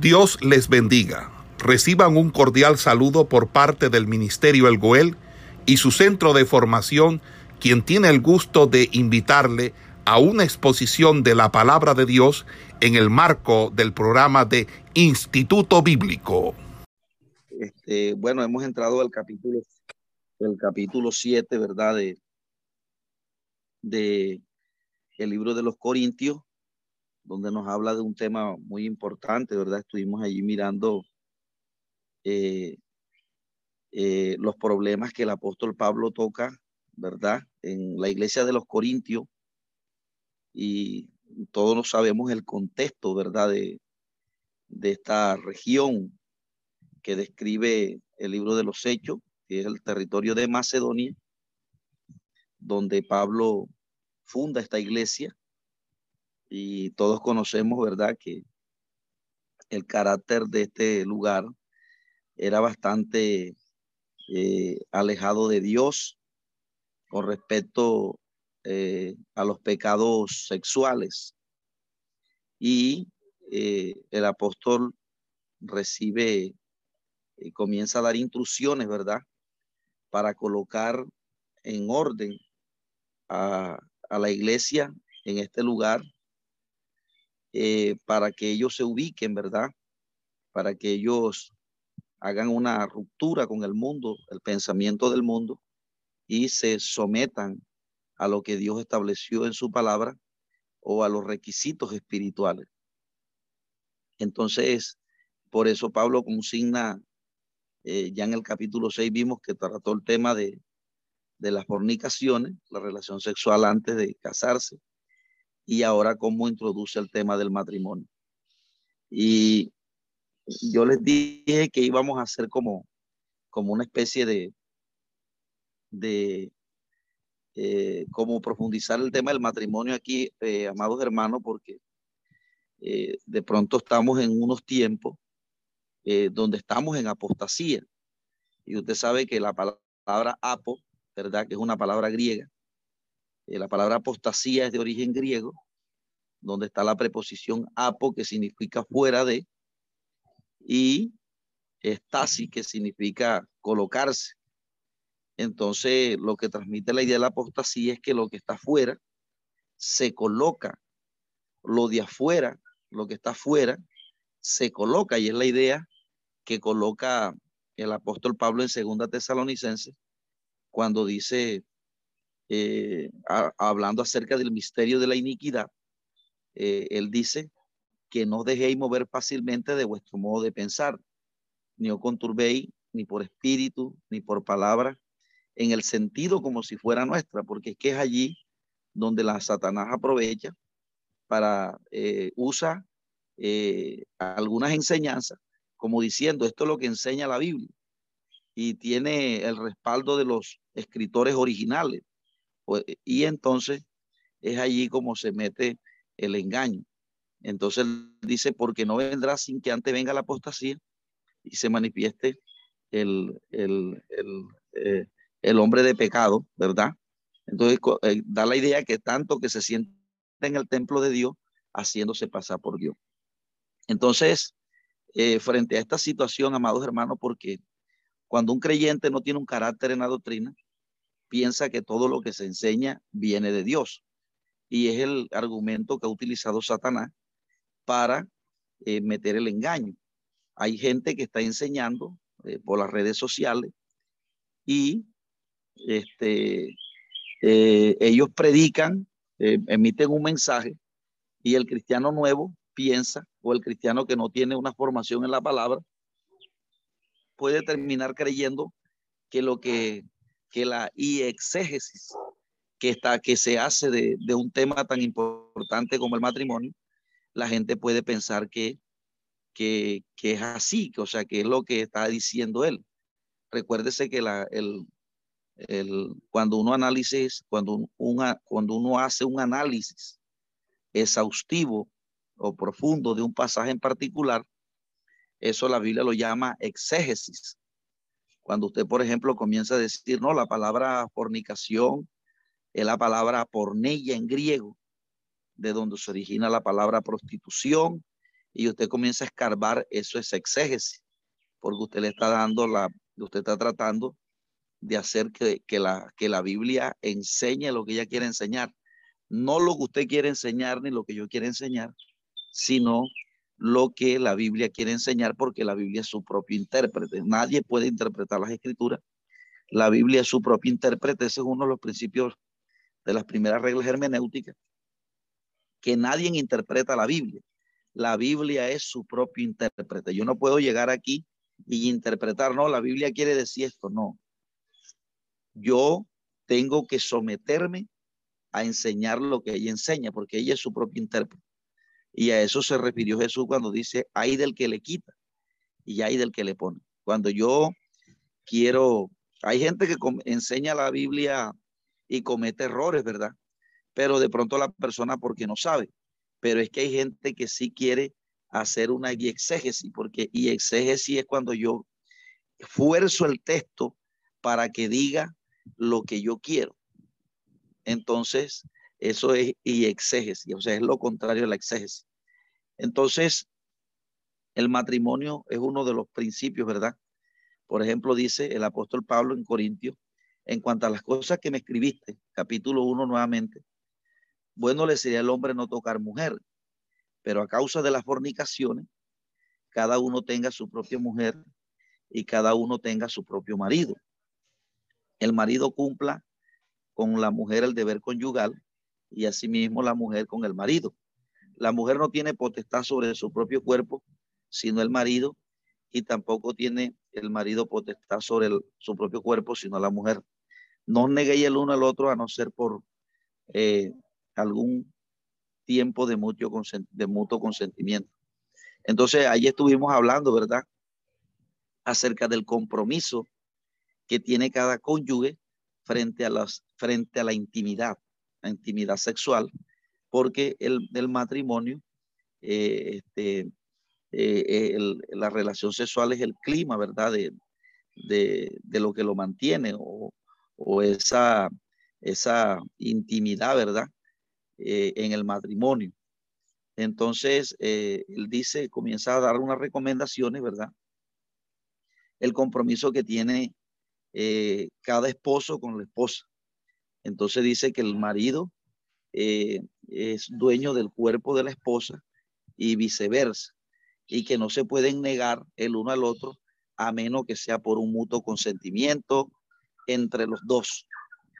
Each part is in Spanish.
Dios les bendiga. Reciban un cordial saludo por parte del Ministerio El Goel y su centro de formación, quien tiene el gusto de invitarle a una exposición de la palabra de Dios en el marco del programa de Instituto Bíblico. Este, bueno, hemos entrado al capítulo, el capítulo 7, ¿verdad? De, de el libro de los Corintios donde nos habla de un tema muy importante, ¿verdad? Estuvimos allí mirando eh, eh, los problemas que el apóstol Pablo toca, ¿verdad? En la iglesia de los Corintios y todos sabemos el contexto, ¿verdad? De, de esta región que describe el libro de los Hechos, que es el territorio de Macedonia, donde Pablo funda esta iglesia y todos conocemos, ¿verdad?, que el carácter de este lugar era bastante eh, alejado de Dios con respecto eh, a los pecados sexuales. Y eh, el apóstol recibe y comienza a dar instrucciones, ¿verdad? Para colocar en orden a, a la iglesia en este lugar eh, para que ellos se ubiquen, ¿verdad? Para que ellos hagan una ruptura con el mundo, el pensamiento del mundo, y se sometan a lo que Dios estableció en su palabra o a los requisitos espirituales. Entonces, por eso Pablo consigna, eh, ya en el capítulo 6 vimos que trató el tema de, de las fornicaciones, la relación sexual antes de casarse, y ahora cómo introduce el tema del matrimonio. Y yo les dije que íbamos a hacer como, como una especie de, de eh, como profundizar el tema del matrimonio aquí, eh, amados hermanos, porque eh, de pronto estamos en unos tiempos donde estamos en apostasía. Y usted sabe que la palabra apo, ¿verdad? Que es una palabra griega, la palabra apostasía es de origen griego, donde está la preposición apo, que significa fuera de, y estasi, que significa colocarse. Entonces, lo que transmite la idea de la apostasía es que lo que está fuera se coloca, lo de afuera, lo que está afuera, se coloca, y es la idea que coloca el apóstol Pablo en segunda tesalonicense, cuando dice, eh, hablando acerca del misterio de la iniquidad, eh, él dice que no dejéis mover fácilmente de vuestro modo de pensar, ni os conturbéis ni por espíritu, ni por palabra, en el sentido como si fuera nuestra, porque es que es allí donde la Satanás aprovecha para eh, usa algunas enseñanzas, como diciendo, esto es lo que enseña la Biblia, y tiene el respaldo de los escritores originales. Pues, y entonces es allí como se mete el engaño. Entonces dice, porque no vendrá sin que antes venga la apostasía y se manifieste el, el, el, eh, el hombre de pecado, ¿verdad? Entonces eh, da la idea que tanto que se siente en el templo de Dios, haciéndose pasar por Dios. Entonces, eh, frente a esta situación, amados hermanos, porque cuando un creyente no tiene un carácter en la doctrina, piensa que todo lo que se enseña viene de Dios. Y es el argumento que ha utilizado Satanás para eh, meter el engaño. Hay gente que está enseñando eh, por las redes sociales y este, eh, ellos predican, emiten un mensaje y el cristiano nuevo piensa, o el cristiano que no tiene una formación en la palabra, puede terminar creyendo que lo que que la exégesis que, está, que se hace de, un tema tan importante como el matrimonio, la gente puede pensar que, que, es así, que, o sea, que es lo que está diciendo él. Recuérdese que la, el, el, cuando uno cuando, una, cuando uno hace un análisis exhaustivo o profundo de un pasaje en particular, eso la Biblia lo llama exégesis. Cuando usted, por ejemplo, comienza a decir, no, la palabra fornicación es la palabra porneia en griego, de donde se origina la palabra prostitución, y usted comienza a escarbar, eso es exégesis, porque usted le está dando la, usted está tratando de hacer que, que, la, que la Biblia enseñe lo que ella quiere enseñar. No lo que usted quiere enseñar ni lo que yo quiero enseñar, sino lo que la Biblia quiere enseñar, porque la Biblia es su propio intérprete. Nadie puede interpretar las escrituras. La Biblia es su propio intérprete. Ese es uno de los principios de las primeras reglas hermenéuticas, que nadie interpreta la Biblia. La Biblia es su propio intérprete. Yo no puedo llegar aquí y interpretar, no, la Biblia quiere decir esto, no. Yo tengo que someterme a enseñar lo que ella enseña, porque ella es su propio intérprete. Y a eso se refirió Jesús cuando dice, hay del que le quita y hay del que le pone. Cuando yo quiero, hay gente que enseña la Biblia y comete errores, ¿verdad? Pero de pronto la persona porque no sabe. Pero es que hay gente que sí quiere hacer una exégesis, porque y exégesis es cuando yo fuerzo el texto para que diga lo que yo quiero. Entonces, eso es y exégesis, o sea, es lo contrario de la exégesis. Entonces, el matrimonio es uno de los principios, ¿verdad? Por ejemplo, dice el apóstol Pablo en Corintios, en cuanto a las cosas que me escribiste, capítulo 1 nuevamente, bueno le sería al hombre no tocar mujer, pero a causa de las fornicaciones, cada uno tenga su propia mujer y cada uno tenga su propio marido. El marido cumpla con la mujer el deber conyugal y asimismo la mujer con el marido. La mujer no tiene potestad sobre su propio cuerpo, sino el marido, y tampoco tiene el marido potestad sobre su propio cuerpo, sino la mujer. No neguéis el uno al otro a no ser por eh, algún tiempo de mutuo, consentimiento. Entonces, ahí estuvimos hablando, ¿verdad? Acerca del compromiso que tiene cada cónyuge frente a, las, frente a la intimidad, la intimidad sexual, porque el, el matrimonio, eh, este, eh, la relación sexual es el clima, ¿verdad? De, de, de lo que lo mantiene o, o esa, esa intimidad, ¿verdad? Eh, en el matrimonio. Entonces, él dice, comienza a dar unas recomendaciones, ¿verdad? El compromiso que tiene eh, cada esposo con la esposa. Entonces dice que el marido eh, es dueño del cuerpo de la esposa y viceversa, y que no se pueden negar el uno al otro a menos que sea por un mutuo consentimiento entre los dos,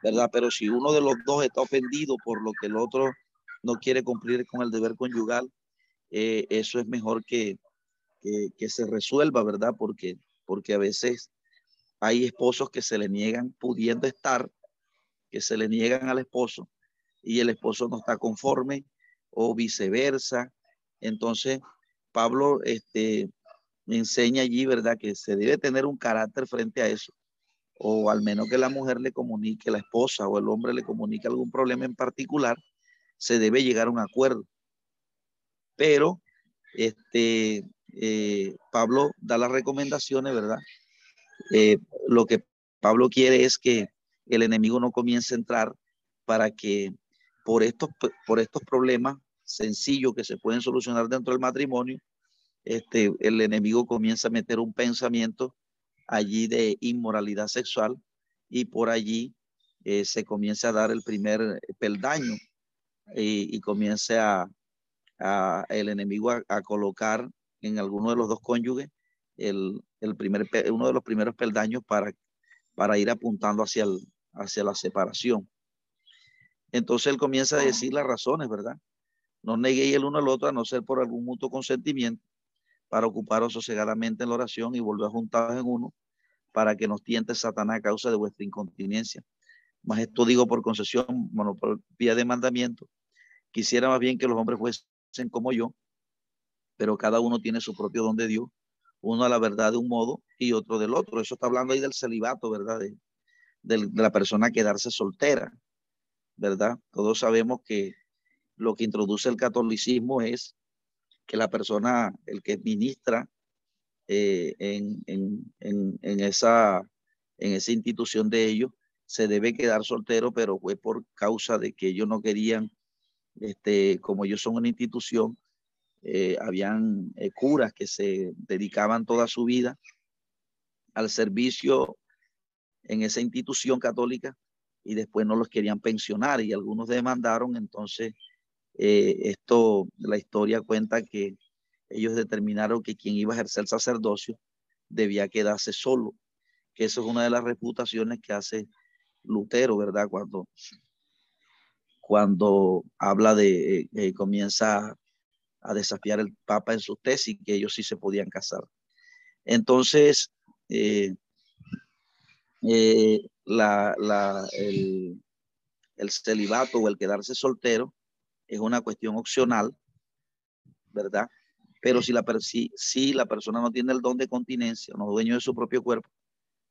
¿verdad? Pero si uno de los dos está ofendido por lo que el otro no quiere cumplir con el deber conyugal, eh, eso es mejor que, que, que, se resuelva, ¿verdad? Porque, porque a veces hay esposos que se le niegan pudiendo estar, que se le niegan al esposo y el esposo no está conforme o viceversa. Entonces, Pablo este, enseña allí, ¿verdad? Que se debe tener un carácter frente a eso. O al menos que la mujer le comunique, la esposa o el hombre le comunique algún problema en particular, se debe llegar a un acuerdo. Pero, este, eh, Pablo da las recomendaciones, ¿verdad? Eh, lo que Pablo quiere es que el enemigo no comience a entrar para que por estos, por estos problemas sencillos que se pueden solucionar dentro del matrimonio, este, el enemigo comienza a meter un pensamiento allí de inmoralidad sexual y por allí eh, se comienza a dar el primer peldaño y, y comienza a, el enemigo a, colocar en alguno de los dos cónyuges el, el primer, uno de los primeros peldaños para, para ir apuntando hacia, el, hacia la separación. Entonces él comienza a decir las razones, ¿verdad? No neguéis el uno al otro a no ser por algún mutuo consentimiento para ocuparos sosegadamente en la oración y volver juntados en uno para que nos tiente Satanás a causa de vuestra incontinencia. Más esto digo por concesión, bueno, por vía de mandamiento. Quisiera más bien que los hombres fuesen como yo, pero cada uno tiene su propio don de Dios uno a la verdad de un modo y otro del otro. Eso está hablando ahí del celibato, ¿verdad? De, de, la persona quedarse soltera, ¿verdad? Todos sabemos que lo que introduce el catolicismo es que la persona, el que ministra eh, en, en, en, esa, en esa institución de ellos, se debe quedar soltero, pero fue por causa de que ellos no querían, este, como ellos son una institución, eh, habían eh, curas que se dedicaban toda su vida al servicio en esa institución católica y después no los querían pensionar y algunos demandaron, entonces eh, esto, la historia cuenta que ellos determinaron que quien iba a ejercer el sacerdocio debía quedarse solo, que eso es una de las reputaciones que hace Lutero, ¿verdad? Cuando, cuando habla de, eh, comienza a desafiar el Papa en su tesis, que ellos sí se podían casar. Entonces, eh, eh, la, el, celibato o el quedarse soltero es una cuestión opcional, ¿verdad? Pero si la, si, si la persona no tiene el don de continencia, no es dueño de su propio cuerpo,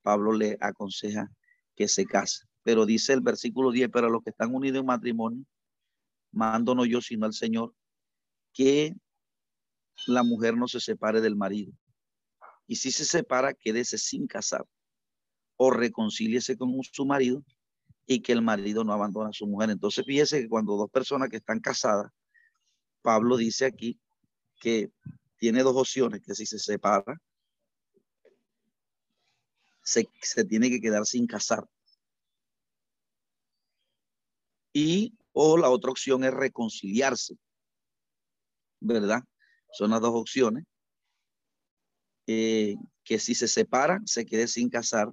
Pablo le aconseja que se case. Pero dice el versículo 10, pero a los que están unidos en matrimonio, mando no yo, sino al Señor, que la mujer no se separe del marido. Y si se separa, quédese sin casar o reconcíliese con su marido y que el marido no abandone a su mujer. Entonces fíjese que cuando dos personas que están casadas, Pablo dice aquí que tiene dos opciones, que si se separa, se, se tiene que quedar sin casar. Y o la otra opción es reconciliarse, ¿verdad? Son las dos opciones. Eh, que si se separa, se quede sin casar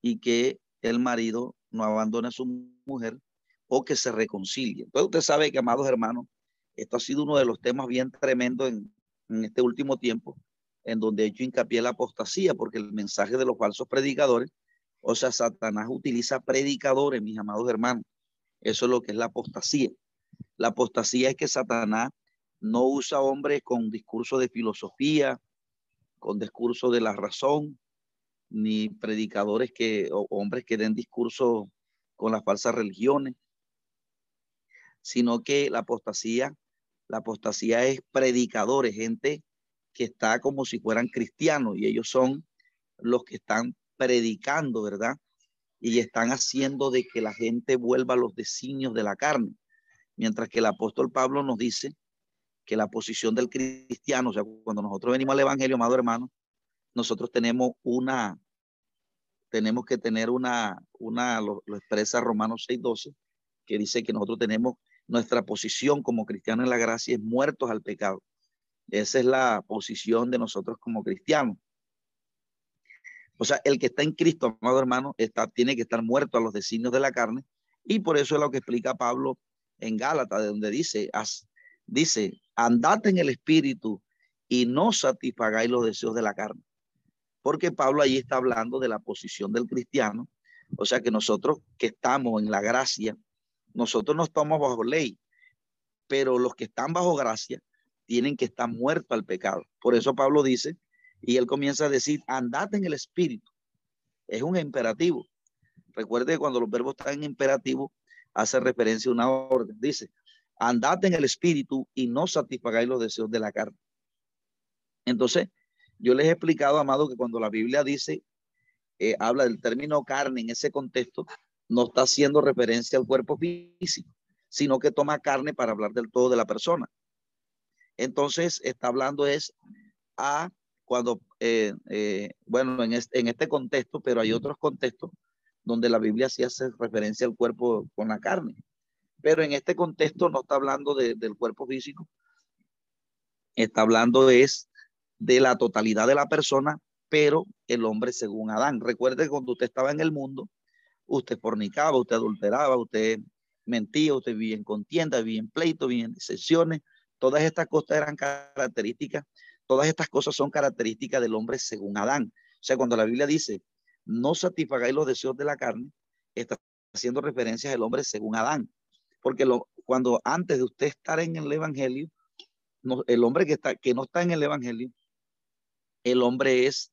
y que el marido no abandone a su mujer o que se reconcilie. Entonces usted sabe que, amados hermanos, esto ha sido uno de los temas bien tremendos en, este último tiempo, en donde he hecho hincapié la apostasía, porque el mensaje de los falsos predicadores, o sea, Satanás utiliza predicadores, mis amados hermanos. Eso es lo que es la apostasía. La apostasía es que Satanás no usa hombres con discurso de filosofía, con discurso de la razón, ni predicadores que, o hombres que den discurso con las falsas religiones, sino que la apostasía, la apostasía es predicadores, gente que está como si fueran cristianos y ellos son los que están predicando, ¿verdad? Y están haciendo de que la gente vuelva a los designios de la carne. Mientras que el apóstol Pablo nos dice que la posición del cristiano, o sea, cuando nosotros venimos al Evangelio, amado hermano, nosotros tenemos una, tenemos que tener una, una lo, expresa Romanos 6.12, que dice que nosotros tenemos nuestra posición como cristianos en la gracia es muertos al pecado. Esa es la posición de nosotros como cristianos. O sea, el que está en Cristo, amado hermano, está, tiene que estar muerto a los designios de la carne. Y por eso es lo que explica Pablo en Gálatas, de donde dice, dice, andad en el espíritu y no satisfagáis los deseos de la carne porque Pablo ahí está hablando de la posición del cristiano, o sea que nosotros que estamos en la gracia, nosotros no estamos bajo ley, pero los que están bajo gracia tienen que estar muertos al pecado. Por eso Pablo dice, y él comienza a decir, andad en el espíritu. Es un imperativo. Recuerde que cuando los verbos están en imperativo, hace referencia a una orden. Dice, andad en el espíritu y no satisfagáis los deseos de la carne. Entonces, yo les he explicado, amado, que cuando la Biblia dice, eh, habla del término carne en ese contexto, no está haciendo referencia al cuerpo físico, sino que toma carne para hablar del todo de la persona. Entonces, está hablando es a cuando, eh, eh, bueno, en este, en este contexto, pero hay otros contextos donde la Biblia sí hace referencia al cuerpo con la carne. Pero en este contexto no está hablando del cuerpo físico, está hablando es de la totalidad de la persona, pero el hombre según Adán. Recuerde que cuando usted estaba en el mundo, usted fornicaba, usted adulteraba, usted mentía, usted vivía en contienda, vivía en pleito, vivía en disensiones. Todas estas cosas eran características, todas estas cosas son características del hombre según Adán. O sea, cuando la Biblia dice, no satisfagáis los deseos de la carne, está haciendo referencia al hombre según Adán. Porque lo, cuando antes de usted estar en el Evangelio, el hombre que, está, que no está en el Evangelio, el hombre es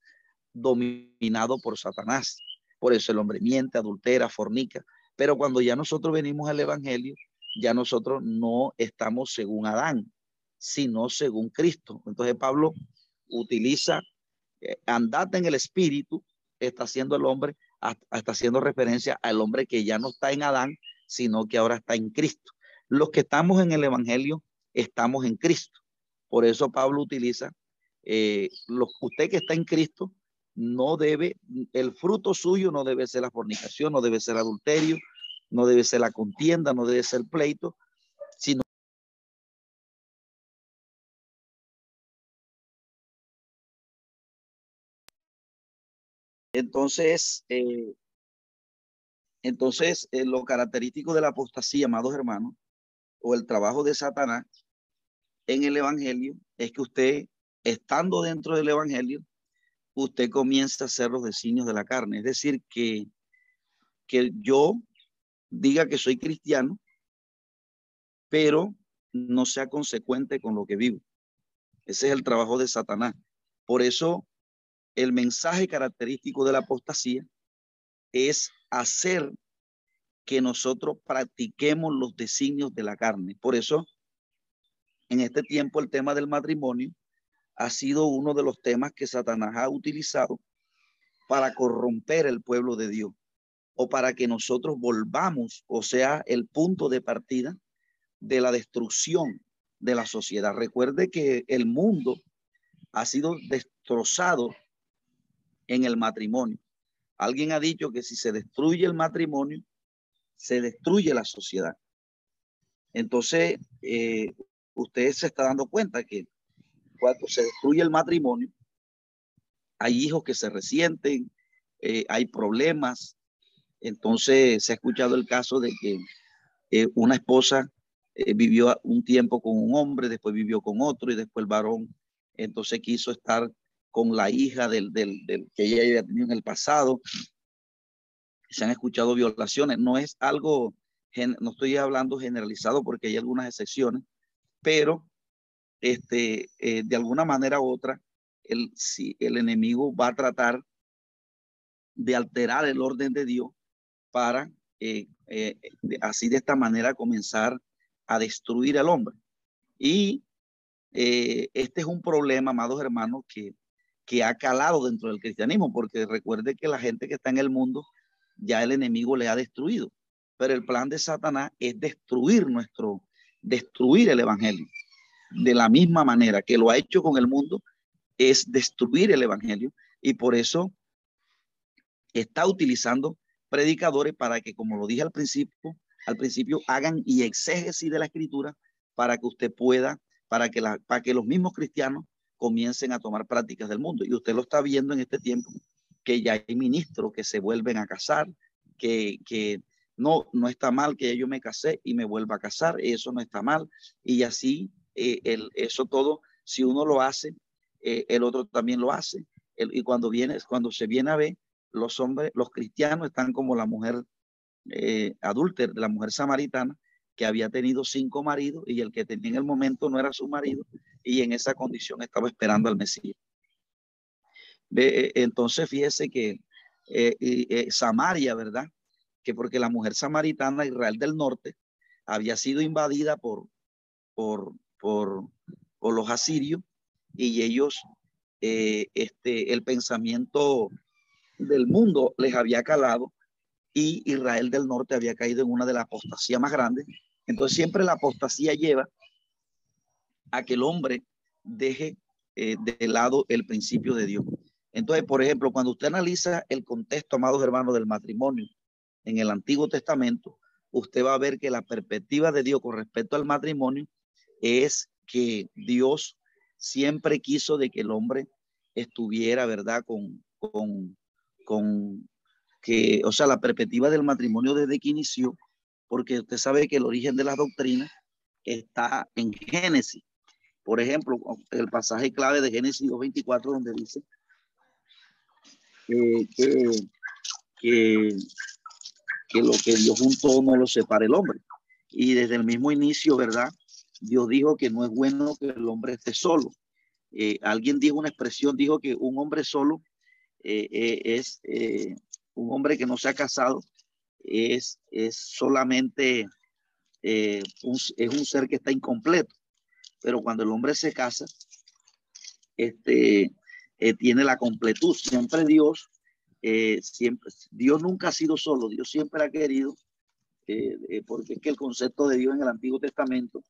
dominado por Satanás. Por eso el hombre miente, adultera, fornica. Pero cuando ya nosotros venimos al Evangelio, ya nosotros no estamos según Adán, sino según Cristo. Entonces Pablo utiliza, eh, andate en el espíritu, está haciendo el hombre, está haciendo referencia al hombre que ya no está en Adán, sino que ahora está en Cristo. Los que estamos en el Evangelio estamos en Cristo. Por eso Pablo utiliza, eh, usted que está en Cristo, no debe, el fruto suyo no debe ser la fornicación, no debe ser adulterio, no debe ser la contienda, no debe ser pleito, sino Entonces, eh, entonces eh, lo característico de la apostasía, amados hermanos, o el trabajo de Satanás en el Evangelio, es que usted, estando dentro del Evangelio, usted comienza a hacer los designios de la carne. Es decir, que, que yo diga que soy cristiano, pero no sea consecuente con lo que vivo. Ese es el trabajo de Satanás. Por eso el mensaje característico de la apostasía es hacer que nosotros practiquemos los designios de la carne. Por eso, en este tiempo, el tema del matrimonio ha sido uno de los temas que Satanás ha utilizado para corromper el pueblo de Dios o para que nosotros volvamos, o sea, el punto de partida de la destrucción de la sociedad. Recuerde que el mundo ha sido destrozado en el matrimonio. Alguien ha dicho que si se destruye el matrimonio, se destruye la sociedad. Entonces, eh, usted se está dando cuenta que cuando se destruye el matrimonio, hay hijos que se resienten, eh, hay problemas. Entonces, se ha escuchado el caso de que eh, una esposa vivió un tiempo con un hombre, después vivió con otro y después el varón entonces quiso estar con la hija del, del, que ella había tenido en el pasado. Se han escuchado violaciones. No es algo, no estoy hablando generalizado porque hay algunas excepciones, pero este, eh, de alguna manera u otra, el, si el enemigo va a tratar de alterar el orden de Dios para eh, eh, así de esta manera comenzar a destruir al hombre. Y este es un problema, amados hermanos, que que ha calado dentro del cristianismo, porque recuerde que la gente que está en el mundo, ya el enemigo le ha destruido. Pero el plan de Satanás es destruir nuestro, destruir el evangelio. De la misma manera que lo ha hecho con el mundo, es destruir el evangelio. Y por eso está utilizando predicadores para que, como lo dije al principio, al principio hagan y exégesis de la escritura para que usted pueda, para que, la, para que los mismos cristianos comiencen a tomar prácticas del mundo. Y usted lo está viendo en este tiempo, que ya hay ministros que se vuelven a casar, que, que no, no está mal que yo me casé y me vuelva a casar, eso no está mal. Y así, eh, eso todo, si uno lo hace, eh, el otro también lo hace. y cuando viene, cuando se viene a ver, los hombres, los cristianos están como la mujer eh, adúltera, la mujer samaritana, que había tenido cinco maridos y el que tenía en el momento no era su marido y en esa condición estaba esperando al Mesías. Eh, entonces fíjese que Samaria, ¿verdad? Que porque la mujer samaritana, Israel del Norte, había sido invadida por, por, por los asirios y ellos, este, el pensamiento del mundo les había calado y Israel del norte había caído en una de las apostasías más grandes. Entonces siempre la apostasía lleva a que el hombre deje eh, de lado el principio de Dios. Entonces, por ejemplo, cuando usted analiza el contexto, amados hermanos, del matrimonio en el Antiguo Testamento, usted va a ver que la perspectiva de Dios con respecto al matrimonio es que Dios siempre quiso de que el hombre estuviera, ¿verdad? Con, con, con que, o sea, la perspectiva del matrimonio desde que inició, porque usted sabe que el origen de las doctrinas está en Génesis. Por ejemplo, el pasaje clave de Génesis 2.24, donde dice que, que, que, lo que Dios juntó no lo separe el hombre. Y desde el mismo inicio, ¿verdad? Dios dijo que no es bueno que el hombre esté solo. Eh, alguien dijo una expresión, dijo que un hombre solo eh, eh, es un hombre que no se ha casado es, es solamente un, es un ser que está incompleto. Pero cuando el hombre se casa, este, tiene la completud. Siempre Dios, siempre, Dios nunca ha sido solo, Dios siempre ha querido, porque es que el concepto de Dios en el Antiguo Testamento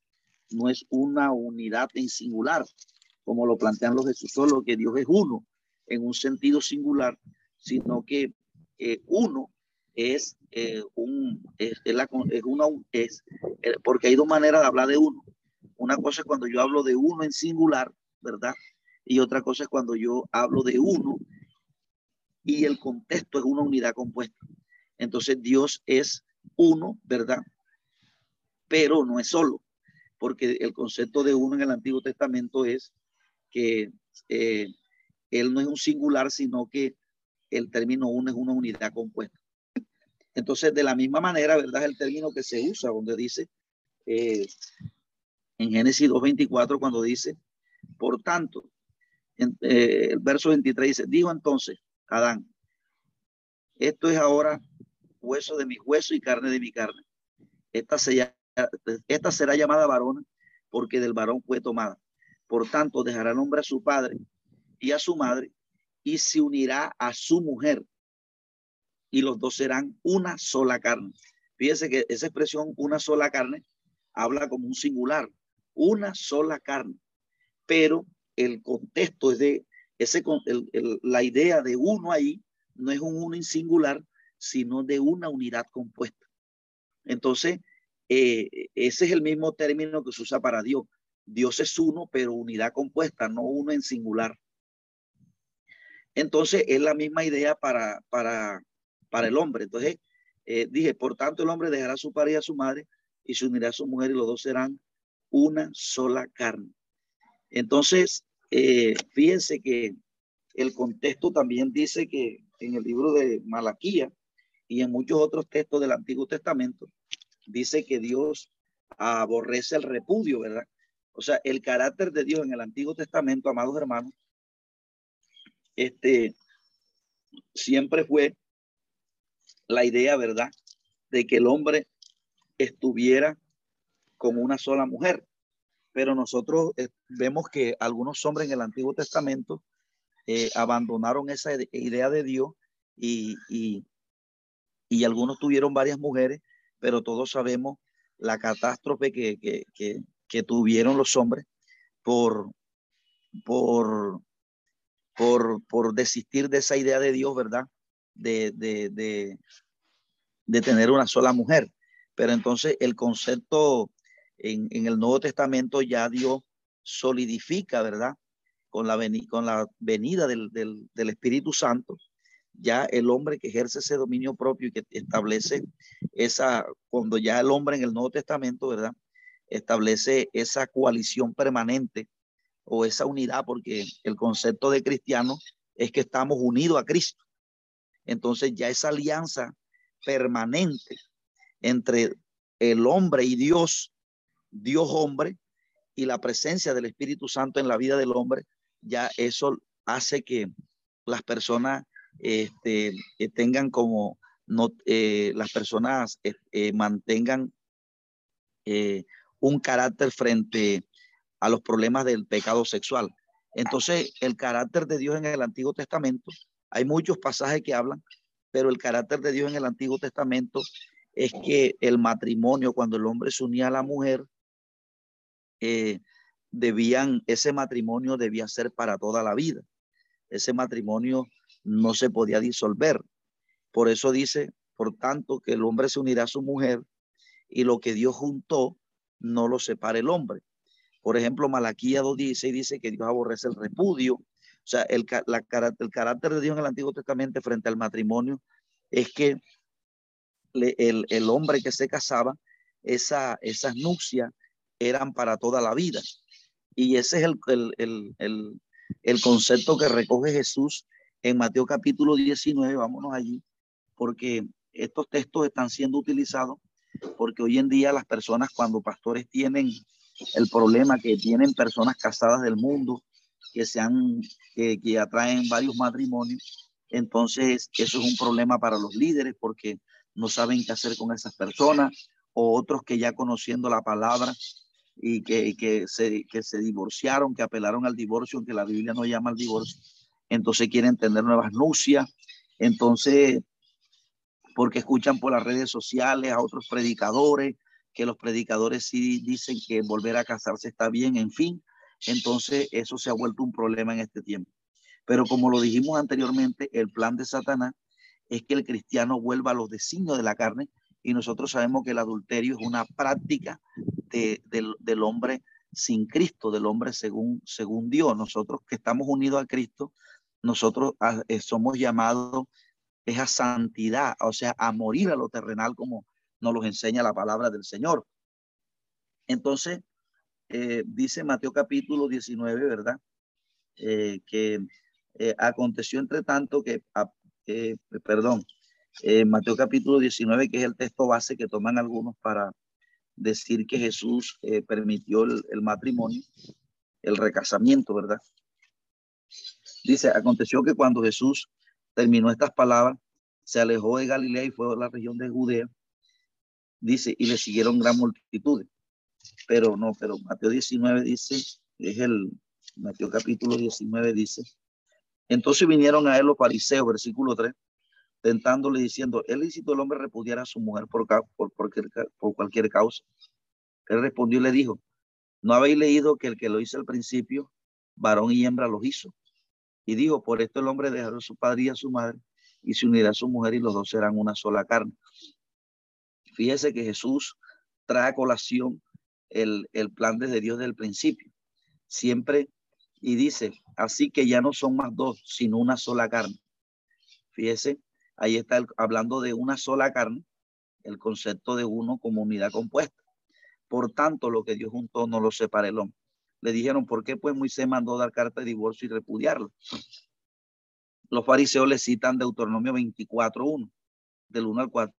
no es una unidad en singular, como lo plantean los solo que Dios es uno en un sentido singular, sino que uno es eh, un es, la, es una es eh, porque hay dos maneras de hablar de uno. Una cosa es cuando yo hablo de uno en singular, ¿verdad? Y otra cosa es cuando yo hablo de uno y el contexto es una unidad compuesta. Entonces Dios es uno, ¿verdad? Pero no es solo, porque el concepto de uno en el Antiguo Testamento es que eh, Él no es un singular, sino que el término uno es una unidad compuesta. Entonces, de la misma manera, ¿verdad? El término que se usa donde dice eh, en Génesis 2.24, cuando dice, por tanto, en, eh, el verso 23 dice, dijo entonces Adán, esto es ahora hueso de mi hueso y carne de mi carne. Esta, esta será llamada varona porque del varón fue tomada. Por tanto, dejará nombre a su padre y a su madre y se unirá a su mujer y los dos serán una sola carne. Fíjese que esa expresión una sola carne habla como un singular, una sola carne, pero el contexto es de ese, la idea de uno ahí no es un uno en singular, sino de una unidad compuesta. Entonces, eh, ese es el mismo término que se usa para Dios. Dios es uno, pero unidad compuesta, no uno en singular. Entonces, es la misma idea para, para, para el hombre. Entonces, eh, dije, por tanto, el hombre dejará a su padre y a su madre y se unirá a su mujer y los dos serán una sola carne. Entonces, eh, fíjense que el contexto también dice que en el libro de Malaquía y en muchos otros textos del Antiguo Testamento, dice que Dios aborrece el repudio, ¿verdad? O sea, el carácter de Dios en el Antiguo Testamento, amados hermanos, este, siempre fue la idea, ¿verdad? De que el hombre estuviera como una sola mujer. Pero nosotros eh, vemos que algunos hombres en el Antiguo Testamento eh, abandonaron esa idea de Dios y, y, y, algunos tuvieron varias mujeres, pero todos sabemos la catástrofe que, que, que, que tuvieron los hombres por, por, por, por desistir de esa idea de Dios, ¿verdad? De, de, de, de tener una sola mujer. Pero entonces el concepto en, en el Nuevo Testamento ya Dios solidifica, ¿verdad? Con la, con la venida del, del, del, Espíritu Santo, ya el hombre que ejerce ese dominio propio y que establece esa, cuando ya el hombre en el Nuevo Testamento, ¿verdad? Establece esa coalición permanente o esa unidad, porque el concepto de cristiano es que estamos unidos a Cristo. Entonces ya esa alianza permanente entre el hombre y Dios, Dios hombre, y la presencia del Espíritu Santo en la vida del hombre, ya eso hace que las personas este, eh, tengan como, no, eh, las personas eh, mantengan un carácter frente a los problemas del pecado sexual. Entonces, el carácter de Dios en el Antiguo Testamento, hay muchos pasajes que hablan pero el carácter de Dios en el Antiguo Testamento es que el matrimonio, cuando el hombre se unía a la mujer, eh, debían, ese matrimonio debía ser para toda la vida. Ese matrimonio no se podía disolver. Por eso dice, por tanto, que el hombre se unirá a su mujer y lo que Dios juntó no lo separa el hombre. Por ejemplo, Malaquía 2.16 dice que Dios aborrece el repudio, o sea, el, la, el carácter de Dios en el Antiguo Testamento frente al matrimonio es que el, el, hombre que se casaba, esa, esas nupcias eran para toda la vida. Y ese es el, el, el concepto que recoge Jesús en Mateo capítulo 19. Vámonos allí, porque estos textos están siendo utilizados porque hoy en día las personas cuando pastores tienen el problema que tienen personas casadas del mundo que, sean, que, que atraen varios matrimonios. Entonces, eso es un problema para los líderes porque no saben qué hacer con esas personas o otros que ya conociendo la palabra y que, que, se, que se divorciaron, que apelaron al divorcio, aunque la Biblia no llama al divorcio, entonces quieren tener nuevas nupcias, entonces, porque escuchan por las redes sociales a otros predicadores que los predicadores sí dicen que volver a casarse está bien, en fin, entonces eso se ha vuelto un problema en este tiempo. Pero como lo dijimos anteriormente, el plan de Satanás es que el cristiano vuelva a los designios de la carne y nosotros sabemos que el adulterio es una práctica del hombre sin Cristo, del hombre según, según Dios. Nosotros que estamos unidos a Cristo, nosotros ah, eh, somos llamados es a santidad, o sea, a morir a lo terrenal como nos lo enseña la palabra del Señor. Entonces, eh, dice Mateo capítulo 19, ¿verdad? Eh, que aconteció entre tanto que, ah, perdón, Mateo capítulo 19, que es el texto base que toman algunos para decir que Jesús permitió el matrimonio, el recasamiento, ¿verdad? Dice, aconteció que cuando Jesús terminó estas palabras, se alejó de Galilea y fue a la región de Judea. Dice, y le siguieron gran multitudes. Pero no, pero Mateo 19 dice, es el, Mateo capítulo 19 dice, entonces vinieron a él los fariseos, versículo 3, tentándole diciendo, ¿es lícito el hombre repudiar a su mujer por, por, por cualquier causa? Él respondió y le dijo, ¿no habéis leído que el que lo hizo al principio, varón y hembra los hizo? Y dijo, por esto el hombre dejará a su padre y a su madre y se unirá a su mujer y los dos serán una sola carne. Fíjese que Jesús trae a colación el, el plan desde Dios desde el principio. Siempre, y dice, así que ya no son más dos, sino una sola carne. Fíjese, ahí está hablando de una sola carne, el concepto de uno como unidad compuesta. Por tanto, lo que Dios juntó no lo separa el hombre le dijeron, ¿por qué pues Moisés mandó dar carta de divorcio y repudiarlo? Los fariseos le citan Deuteronomio 24.1, del 1 al 4.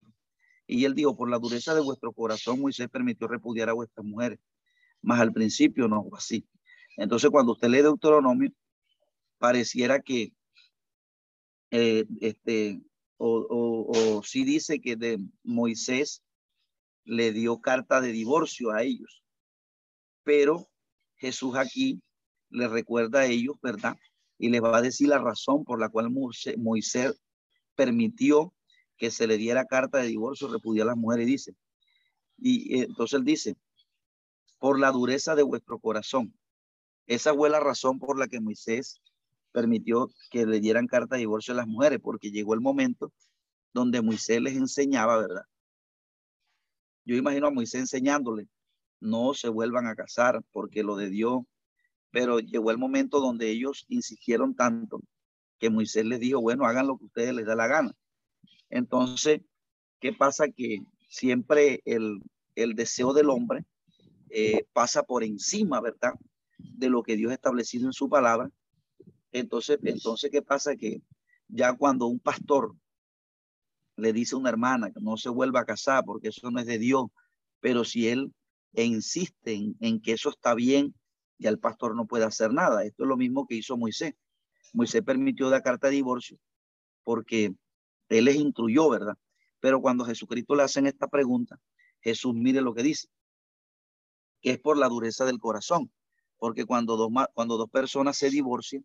Y él dijo, por la dureza de vuestro corazón, Moisés permitió repudiar a vuestras mujeres. Mas al principio no así. Entonces, cuando usted lee Deuteronomio, pareciera que eh, este, o, o, o sí dice que de Moisés le dio carta de divorcio a ellos, pero Jesús aquí les recuerda a ellos, ¿verdad? Y les va a decir la razón por la cual Moisés permitió que se le diera carta de divorcio, repudiar a las mujeres, y dice. Y entonces él dice, por la dureza de vuestro corazón. Esa fue la razón por la que Moisés permitió que le dieran carta de divorcio a las mujeres, porque llegó el momento donde Moisés les enseñaba, ¿verdad? Yo imagino a Moisés enseñándole no se vuelvan a casar porque lo de Dios. Pero llegó el momento donde ellos insistieron tanto que Moisés les dijo, bueno, hagan lo que ustedes les da la gana. Entonces, ¿qué pasa? Que siempre el, el deseo del hombre eh, pasa por encima, ¿verdad? De lo que Dios ha establecido en su palabra. Entonces, entonces, ¿qué pasa? Que ya cuando un pastor le dice a una hermana que no se vuelva a casar porque eso no es de Dios, pero si él e insisten en que eso está bien y el pastor no puede hacer nada. Esto es lo mismo que hizo Moisés. Moisés permitió la carta de divorcio porque él les instruyó, ¿verdad? Pero cuando Jesucristo le hacen esta pregunta, Jesús mire lo que dice, que es por la dureza del corazón, porque cuando dos, cuando dos personas se divorcian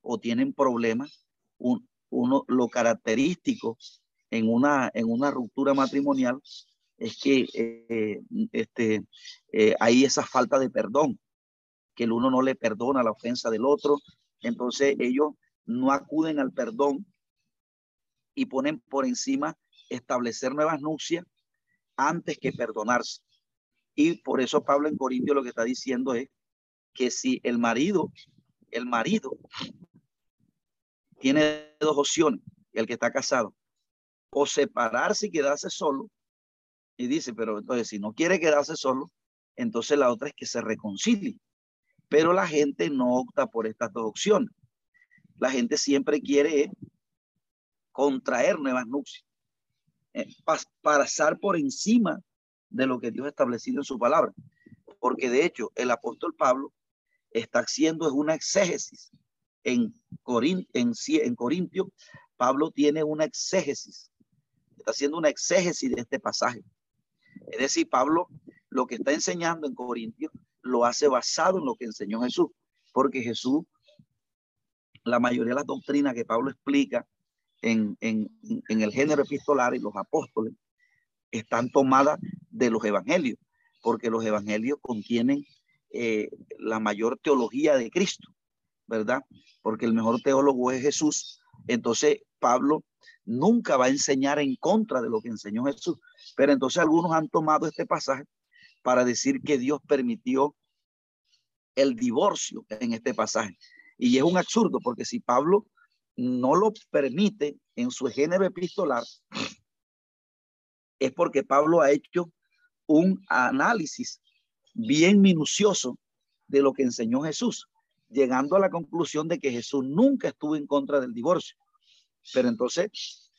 o tienen problemas, uno, lo característico en una, en una ruptura matrimonial es que eh, este, eh, hay esa falta de perdón, que el uno no le perdona la ofensa del otro, entonces ellos no acuden al perdón y ponen por encima establecer nuevas nupcias antes que perdonarse. Y por eso Pablo en Corintio lo que está diciendo es que si el marido, el marido tiene dos opciones, el que está casado, o separarse y quedarse solo, y dice, pero entonces si no quiere quedarse solo, entonces la otra es que se reconcilie. Pero la gente no opta por estas dos opciones. La gente siempre quiere contraer nuevas nupcias, eh, pasar por encima de lo que Dios ha establecido en su palabra. Porque de hecho el apóstol Pablo está haciendo una exégesis en, Corin en, en Corintio. Pablo tiene una exégesis, está haciendo una exégesis de este pasaje. Es decir, Pablo lo que está enseñando en Corintios lo hace basado en lo que enseñó Jesús, porque Jesús, la mayoría de las doctrinas que Pablo explica en, el género epistolar y los apóstoles están tomadas de los evangelios. porque los evangelios contienen eh, la mayor teología de Cristo, ¿verdad? Porque el mejor teólogo es Jesús. Entonces, Pablo nunca va a enseñar en contra de lo que enseñó Jesús. Pero entonces algunos han tomado este pasaje para decir que Dios permitió el divorcio en este pasaje. Y es un absurdo, porque si Pablo no lo permite en su género epistolar, es porque Pablo ha hecho un análisis bien minucioso de lo que enseñó Jesús, llegando a la conclusión de que Jesús nunca estuvo en contra del divorcio. Pero entonces,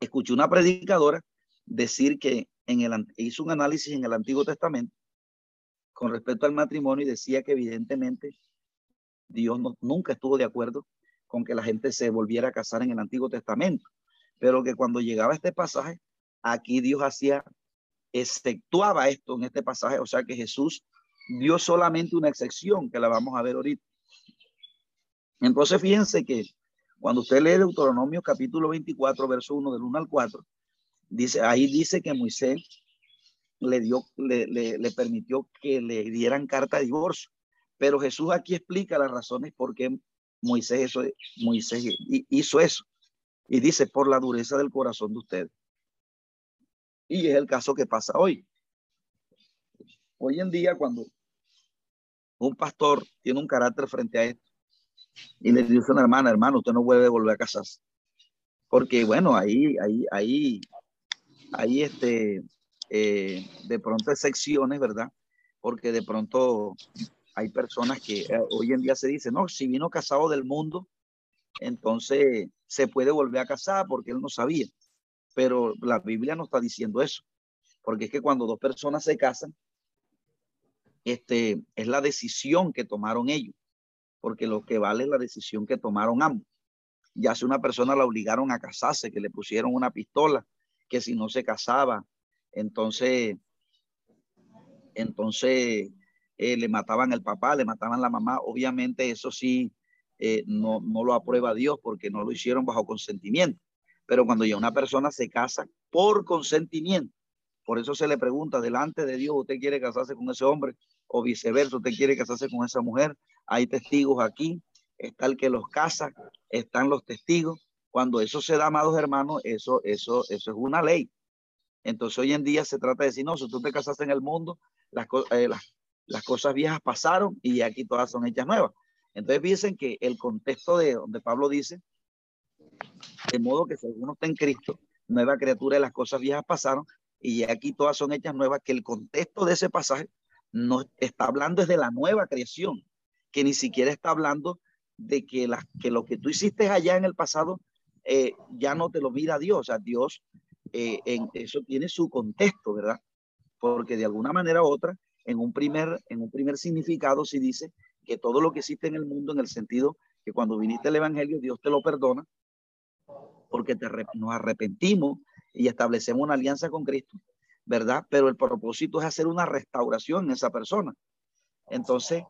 escuché una predicadora decir que en el, hizo un análisis en el Antiguo Testamento con respecto al matrimonio y decía que evidentemente Dios nunca estuvo de acuerdo con que la gente se volviera a casar en el Antiguo Testamento, pero que cuando llegaba este pasaje, aquí Dios hacía, exceptuaba esto en este pasaje, o sea que Jesús dio solamente una excepción que la vamos a ver ahorita. Entonces fíjense que cuando usted lee Deuteronomio capítulo 24, verso 1 del 1 al 4, dice, ahí dice que Moisés le dio, le, le, permitió que le dieran carta de divorcio. Pero Jesús aquí explica las razones por qué Moisés, eso, Moisés hizo eso. Y dice, por la dureza del corazón de ustedes. Y es el caso que pasa hoy. Hoy en día, cuando un pastor tiene un carácter frente a esto y le dice a una hermana, hermano, usted no puede volver a casarse. Porque bueno, ahí, ahí, ahí, ahí este, eh, de pronto hay secciones, ¿verdad? Porque de pronto hay personas que eh, hoy en día se dice, no, si vino casado del mundo, entonces se puede volver a casar porque él no sabía. Pero la Biblia no está diciendo eso, porque es que cuando dos personas se casan, este, es la decisión que tomaron ellos, porque lo que vale es la decisión que tomaron ambos. Ya si una persona la obligaron a casarse, que le pusieron una pistola, que si no se casaba, entonces, entonces eh, le mataban el papá, le mataban la mamá. Obviamente eso sí eh, no, no lo aprueba Dios porque no lo hicieron bajo consentimiento. Pero cuando ya una persona se casa por consentimiento, por eso se le pregunta delante de Dios, ¿usted quiere casarse con ese hombre? O viceversa, ¿usted quiere casarse con esa mujer? Hay testigos aquí, está el que los casa, están los testigos. Cuando eso se da, amados hermanos, eso, eso, eso es una ley. Entonces hoy en día se trata de decir, no, si tú te casaste en el mundo, las, eh, las, cosas viejas pasaron y aquí todas son hechas nuevas. Entonces piensen que el contexto de donde Pablo dice, de modo que si alguno está en Cristo, nueva criatura y las cosas viejas pasaron y aquí todas son hechas nuevas, que el contexto de ese pasaje no está hablando es de la nueva creación, que ni siquiera está hablando de que, la, que lo que tú hiciste allá en el pasado eh, ya no te lo mira Dios, sea, Dios eh, en, eso tiene su contexto, ¿verdad? Porque de alguna manera u otra, en un primer, en un primer significado se dice que todo lo que existe en el mundo, en el sentido que cuando viniste el Evangelio, Dios te lo perdona, porque te, nos arrepentimos y establecemos una alianza con Cristo, ¿verdad? Pero el propósito es hacer una restauración en esa persona. Entonces,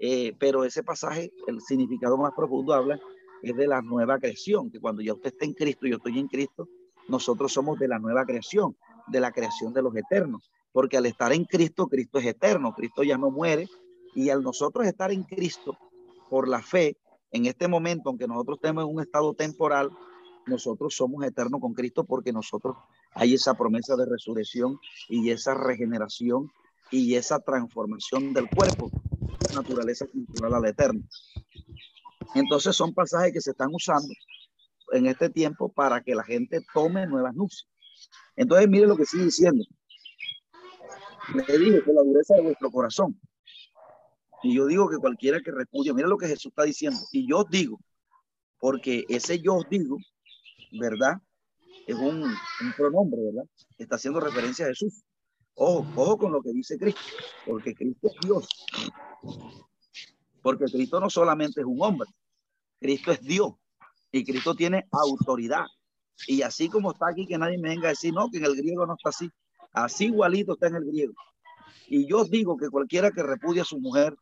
eh, pero ese pasaje, el significado más profundo habla es de la nueva creación, que cuando ya usted está en Cristo, yo estoy en Cristo, nosotros somos de la nueva creación, de la creación de los eternos, porque al estar en Cristo, Cristo es eterno, Cristo ya no muere, y al nosotros estar en Cristo por la fe, en este momento, aunque nosotros estemos un estado temporal, nosotros somos eternos con Cristo porque nosotros hay esa promesa de resurrección y esa regeneración y esa transformación del cuerpo, naturaleza cultural al eterno. Entonces son pasajes que se están usando en este tiempo para que la gente tome nuevas nupcias. Entonces, mire lo que sigue diciendo. Le digo que la dureza de vuestro corazón. Y yo digo que cualquiera que repudia, mire lo que Jesús está diciendo. Y yo digo, porque ese yo digo, ¿verdad? Es un, un pronombre, ¿verdad? Está haciendo referencia a Jesús. Ojo, ojo con lo que dice Cristo, porque Cristo es Dios. Porque Cristo no solamente es un hombre, Cristo es Dios. Y Cristo tiene autoridad. Y así como está aquí, que nadie me venga a decir, no, que en el griego no está así. Así igualito está en el griego. Y yo digo que cualquiera que repudia a su mujer,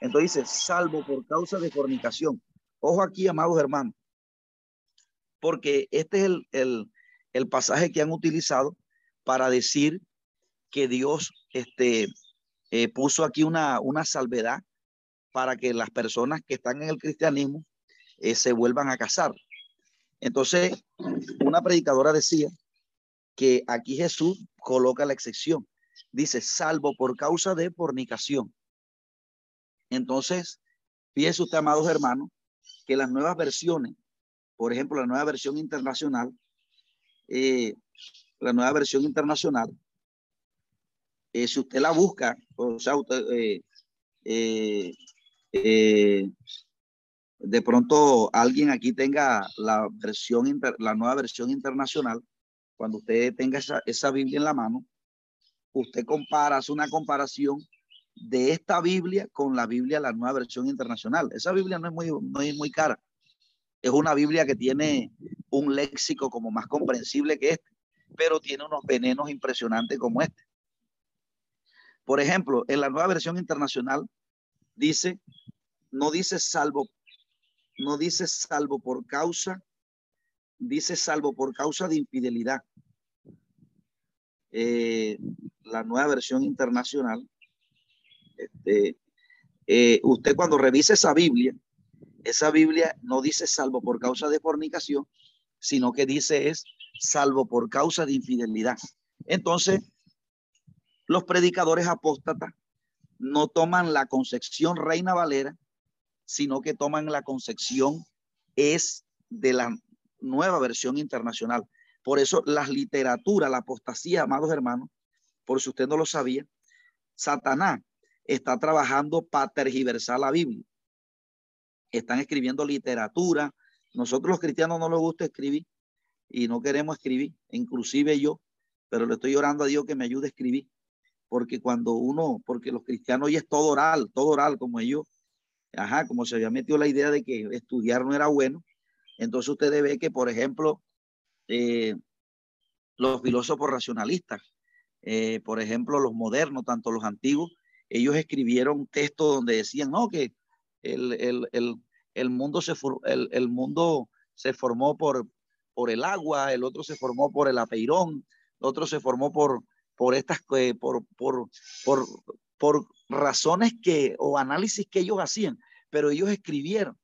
entonces dice, salvo por causa de fornicación. Ojo aquí, amados hermanos, porque este es el, el, el pasaje que han utilizado para decir que Dios este, eh, puso aquí una, una salvedad para que las personas que están en el cristianismo eh, se vuelvan a casar. Entonces, una predicadora decía que aquí Jesús coloca la excepción. Dice, salvo por causa de fornicación. Entonces, fíjese usted, amados hermanos, que las nuevas versiones, por ejemplo, la nueva versión internacional, eh, la nueva versión internacional, eh, si usted la busca, o sea, usted, de pronto alguien aquí tenga la versión, la nueva versión internacional, cuando usted tenga esa, esa Biblia en la mano, usted compara, hace una comparación de esta Biblia con la Biblia, la nueva versión internacional. Esa Biblia no es muy, no es muy cara. Es una Biblia que tiene un léxico como más comprensible que este, pero tiene unos venenos impresionantes como este. Por ejemplo, en la nueva versión internacional dice, no dice salvo, no dice salvo por causa, dice salvo por causa de infidelidad. Eh, la nueva versión internacional este, eh, usted cuando revise esa Biblia, esa Biblia no dice salvo por causa de fornicación, sino que dice es salvo por causa de infidelidad. Entonces, los predicadores apóstatas no toman la concepción Reina Valera, sino que toman la concepción es de la nueva versión internacional. Por eso las literaturas, la apostasía, amados hermanos, por si usted no lo sabía, Satanás está trabajando para tergiversar la Biblia. Están escribiendo literatura. Nosotros los cristianos no nos gusta escribir y no queremos escribir, inclusive yo, pero le estoy orando a Dios que me ayude a escribir, porque cuando uno, porque los cristianos hoy es todo oral, todo oral como ellos, ajá, como se había metido la idea de que estudiar no era bueno, entonces usted ve que, por ejemplo, eh, los filósofos racionalistas, eh, por ejemplo, los modernos, tanto los antiguos, ellos escribieron textos donde decían, no, que el, mundo, se, el, el, mundo se formó por, por el agua, el otro se formó por el apeirón, el otro se formó por, por estas, eh, por, por, por, por razones que, o análisis que ellos hacían, pero ellos escribieron.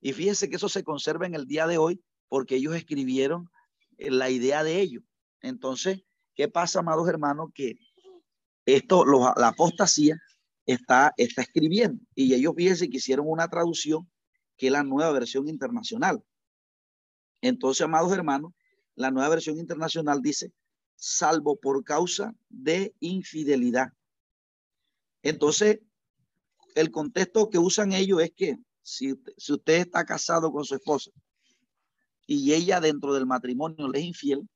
Y fíjense que eso se conserva en el día de hoy porque ellos escribieron eh, la idea de ellos. Entonces, ¿qué pasa, amados hermanos? Que esto, la apostasía está, está escribiendo y ellos fíjense que hicieron una traducción que es la nueva versión internacional. Entonces, amados hermanos, la nueva versión internacional dice, salvo por causa de infidelidad. Entonces, el contexto que usan ellos es que si, usted está casado con su esposa y ella dentro del matrimonio le es infiel,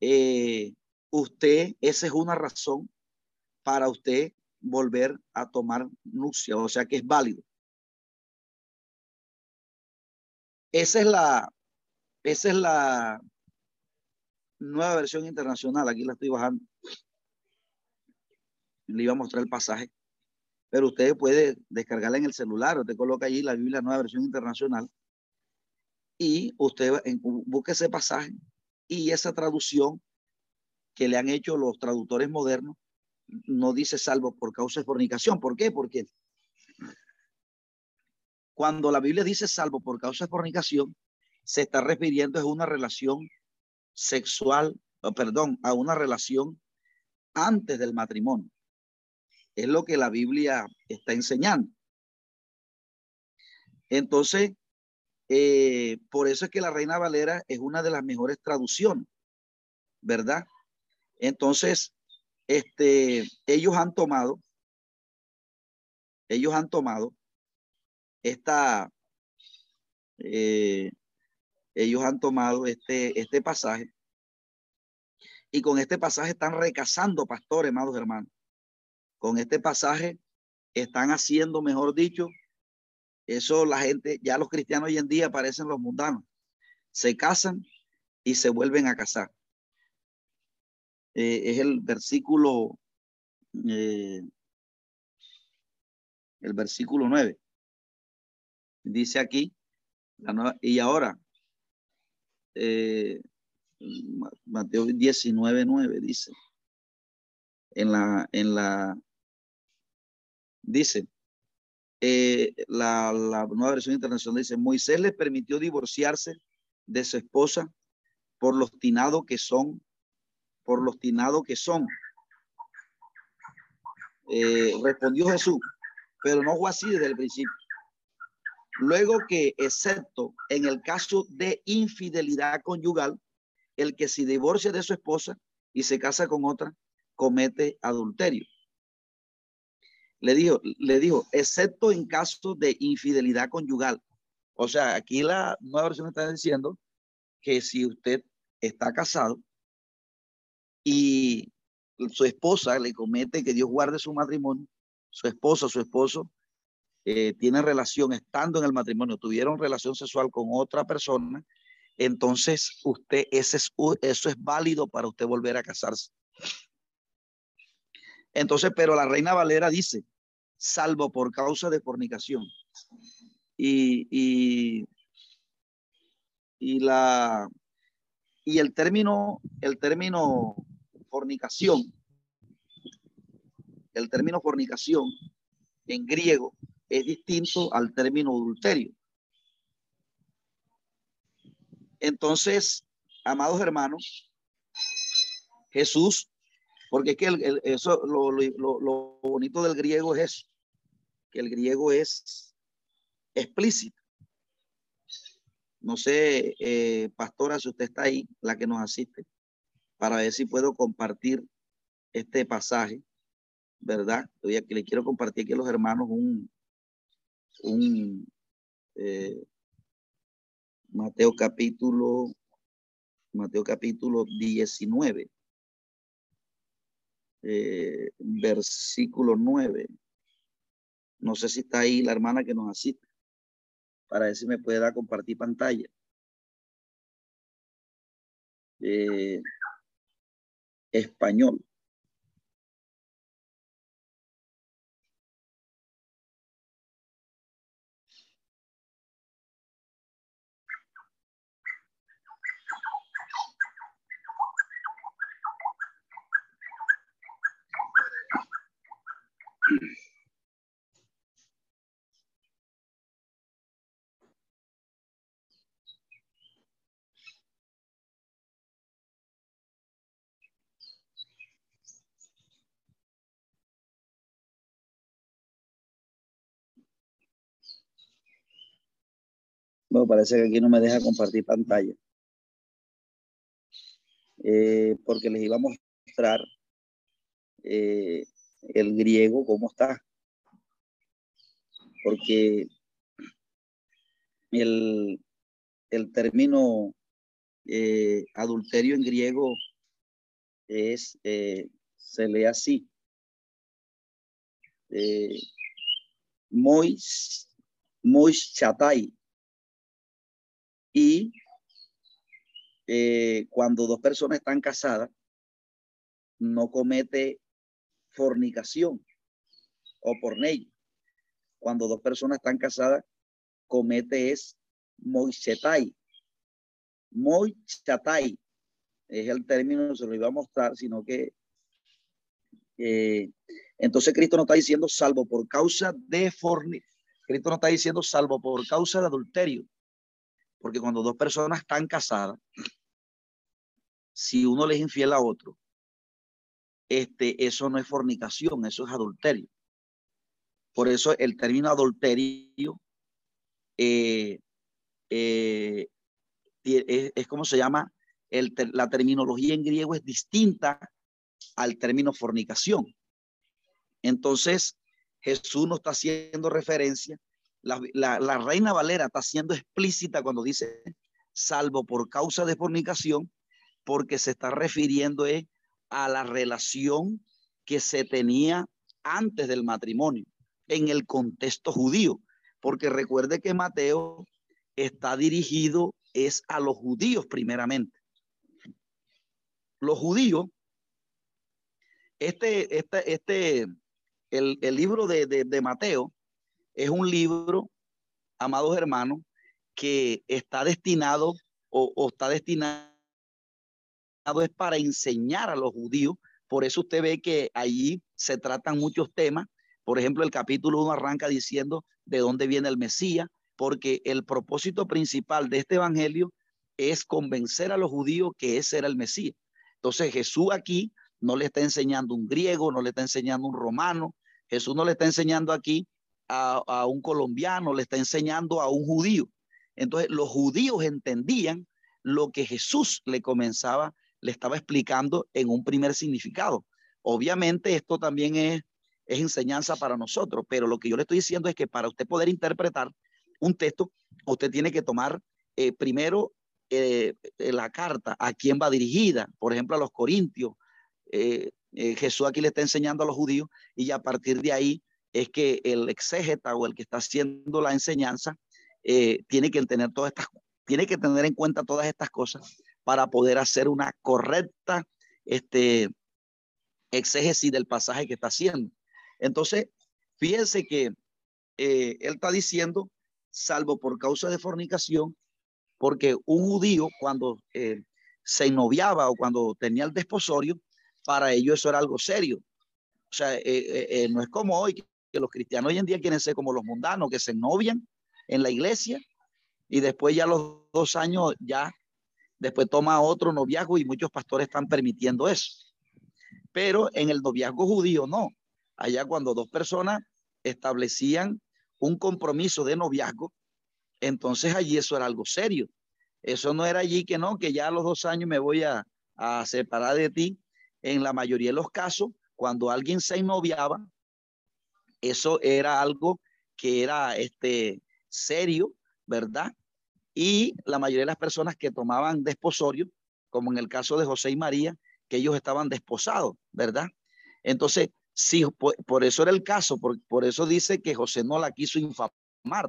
eh, usted, esa es una razón para usted volver a tomar nupcia, o sea que es válido. Esa es la, esa es la nueva versión internacional. Aquí la estoy bajando. Le iba a mostrar el pasaje. Pero usted puede descargarla en el celular. Usted coloca allí la Biblia nueva versión internacional. Y usted busque ese pasaje y esa traducción que le han hecho los traductores modernos no dice salvo por causa de fornicación. ¿Por qué? Porque cuando la Biblia dice salvo por causa de fornicación, se está refiriendo a una relación sexual, perdón, a una relación antes del matrimonio. Es lo que la Biblia está enseñando. Entonces, eh, por eso es que la Reina Valera es una de las mejores traducciones, ¿verdad? Entonces, este, ellos han tomado, ellos han tomado esta, eh, ellos han tomado este, este pasaje y con este pasaje están recasando pastores, amados hermanos. Con este pasaje están haciendo, mejor dicho, eso la gente, ya los cristianos hoy en día parecen los mundanos. Se casan y se vuelven a casar. Eh, es el versículo, eh, el versículo 9. Dice aquí, y ahora, eh, Mateo 19, 9 dice, en la, en la, Dice, eh, la, nueva versión internacional dice, Moisés le permitió divorciarse de su esposa por los tinados que son, por los tinados que son. Eh, respondió Jesús, pero no fue así desde el principio. Luego que, excepto en el caso de infidelidad conyugal, el que se divorcia de su esposa y se casa con otra, comete adulterio. Le dijo, le dijo, excepto en caso de infidelidad conyugal. O sea, aquí la nueva versión está diciendo que si usted está casado y su esposa le comete que Dios guarde su matrimonio, su esposa, su esposo, eh, tienen relación estando en el matrimonio, tuvieron relación sexual con otra persona, entonces usted, ese es, eso es válido para usted volver a casarse. Entonces, pero la reina Valera dice, salvo por causa de fornicación. Y, y, y la y el término, el término fornicación, el término fornicación en griego es distinto al término adulterio. Entonces, amados hermanos, Jesús, porque es que eso, lo, lo, bonito del griego es eso, que el griego es explícito. No sé, eh, pastora, si usted está ahí, la que nos asiste, para ver si puedo compartir este pasaje, ¿verdad? que le quiero compartir aquí a los hermanos un, un eh, Mateo capítulo, Mateo capítulo 19, eh, versículo 9. No sé si está ahí la hermana que nos asiste para ver si me puede dar compartir pantalla. Eh, español. Bueno, parece que aquí no me deja compartir pantalla. Eh, porque les iba a mostrar eh, el griego cómo está. Porque el, el término eh, adulterio en griego es, se lee así. mois, mois chatai y eh, cuando dos personas están casadas, no comete fornicación o pornei. Cuando dos personas están casadas, comete es moichetai. Moichatai es el término, se lo iba a mostrar, sino que entonces Cristo no está diciendo salvo por causa de fornicación. Cristo no está diciendo salvo por causa de adulterio. Porque cuando dos personas están casadas, si uno le es infiel a otro, este, eso no es fornicación, eso es adulterio. Por eso el término adulterio eh, eh, es, como se llama, la terminología en griego es distinta al término fornicación. Entonces, Jesús no está haciendo referencia la, reina Valera está siendo explícita cuando dice salvo por causa de fornicación, porque se está refiriendo a la relación que se tenía antes del matrimonio en el contexto judío, porque recuerde que Mateo está dirigido es a los judíos primeramente. Los judíos, este, este, este, el, libro de, de Mateo es un libro, amados hermanos, que está destinado o, está destinado es para enseñar a los judíos. Por eso usted ve que allí se tratan muchos temas, Por ejemplo, el capítulo 1 arranca diciendo de dónde viene el Mesías, porque el propósito principal de este evangelio es convencer a los judíos que ese era el Mesías. Entonces Jesús aquí no le está enseñando un griego, no le está enseñando un romano, Jesús no le está enseñando aquí a, un colombiano, le está enseñando a un judío. Entonces los judíos entendían lo que Jesús le comenzaba, le estaba explicando en un primer significado. Obviamente esto también es, es enseñanza para nosotros, pero lo que yo le estoy diciendo es que para usted poder interpretar un texto, usted tiene que tomar eh, primero eh, eh, la carta, a quién va dirigida, por ejemplo, a los corintios. Jesús aquí le está enseñando a los judíos y a partir de ahí es que el exégeta o el que está haciendo la enseñanza tiene que tener todas estas, tiene que tener en cuenta todas estas cosas para poder hacer una correcta este, exégesis del pasaje que está haciendo. Entonces, fíjense que él está diciendo salvo por causa de fornicación, porque un judío cuando eh, se noviaba o cuando tenía el desposorio, para ellos eso era algo serio. O sea, eh, eh, no es como hoy, los cristianos hoy en día quieren ser como los mundanos, que se novian en la iglesia y después ya los dos años ya, después toma otro noviazgo y muchos pastores están permitiendo eso. Pero en el noviazgo judío no. Allá cuando dos personas establecían un compromiso de noviazgo, entonces allí eso era algo serio. Eso no era allí que no, que ya a los dos años me voy a, separar de ti. En la mayoría de los casos, cuando alguien se noviaba, eso era algo que era este, serio, ¿verdad? Y la mayoría de las personas que tomaban desposorio, como en el caso de José y María, que ellos estaban desposados, ¿verdad? Entonces, Sí, por, eso era el caso, por, por, eso dice que José no la quiso infamar,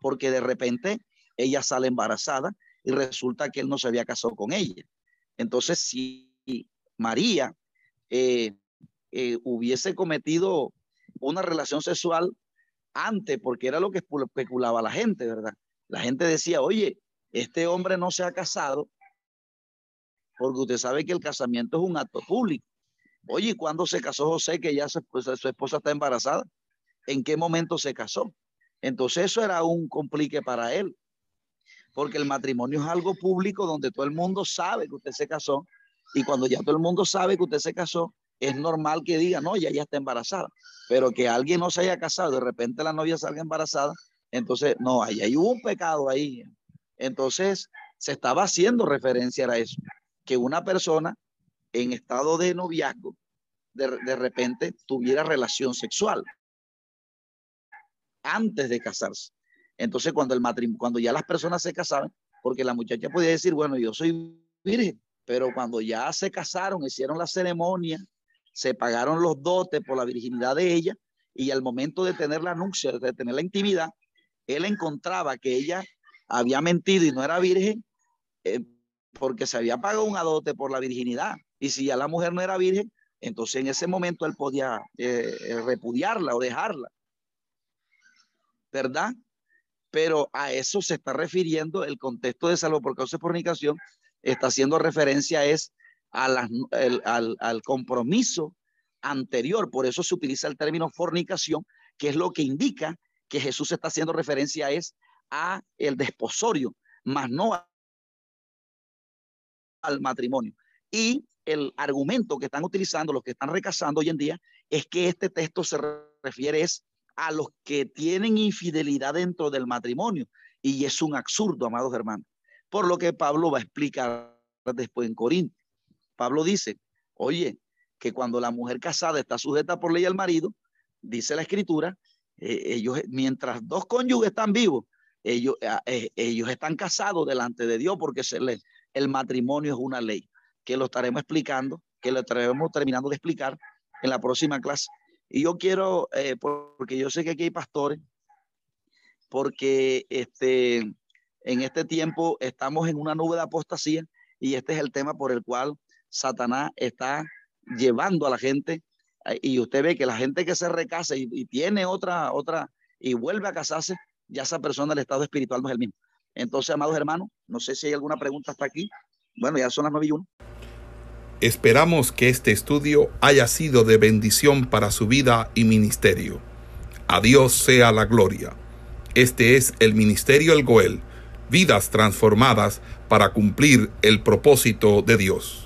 porque de repente ella sale embarazada y resulta que él no se había casado con ella. Entonces, si María eh, eh, hubiese cometido una relación sexual antes, porque era lo que especulaba la gente, ¿verdad? La gente decía, oye, este hombre no se ha casado, porque usted sabe que el casamiento es un acto público. Oye, ¿cuándo se casó José que ya pues, su, esposa está embarazada? ¿En qué momento se casó? Entonces eso era un complique para él, porque el matrimonio es algo público donde todo el mundo sabe que usted se casó y cuando ya todo el mundo sabe que usted se casó, es normal que diga, no, ya ya está embarazada, pero que alguien no se haya casado, de repente la novia salga embarazada, entonces no, ahí hay un pecado ahí. Entonces se estaba haciendo referencia a eso, que una persona en estado de noviazgo, de, repente tuviera relación sexual antes de casarse. Entonces, cuando el matrimonio, cuando ya las personas se casaban, porque la muchacha podía decir, bueno, yo soy virgen, pero cuando ya se casaron, hicieron la ceremonia, se pagaron los dotes por la virginidad de ella, y al momento de tener la anuncia, de tener la intimidad, él encontraba que ella había mentido y no era virgen eh, porque se había pagado un adote por la virginidad. Y si ya la mujer no era virgen, entonces en ese momento él podía eh, eh, repudiarla o dejarla. ¿Verdad? Pero a eso se está refiriendo el contexto de salvo por causa de fornicación, está haciendo referencia es al, compromiso anterior. Por eso se utiliza el término fornicación, que es lo que indica que Jesús está haciendo referencia es a el desposorio, más no al matrimonio. Y el argumento que están utilizando, los que están recasando hoy en día, es que este texto se refiere a los que tienen infidelidad dentro del matrimonio. Y es un absurdo, amados hermanos. Por lo que Pablo va a explicar después en Corinto. Pablo dice, oye, que cuando la mujer casada está sujeta por ley al marido, dice la escritura, eh, ellos, mientras dos cónyuges están vivos, ellos, ah, eh, ellos están casados delante de Dios porque se les, el matrimonio es una ley que lo estaremos explicando, que lo estaremos terminando de explicar en la próxima clase. Y yo quiero, eh, porque yo sé que aquí hay pastores, porque este, en este tiempo estamos en una nube de apostasía y este es el tema por el cual Satanás está llevando a la gente eh, y usted ve que la gente que se recasa y, y, tiene otra, otra y vuelve a casarse, ya esa persona, el estado espiritual no es el mismo. Entonces, amados hermanos, no sé si hay alguna pregunta hasta aquí. Bueno, ya son las nueve y uno. Esperamos que este estudio haya sido de bendición para su vida y ministerio. A Dios sea la gloria. Este es el Ministerio El Goel, vidas transformadas para cumplir el propósito de Dios.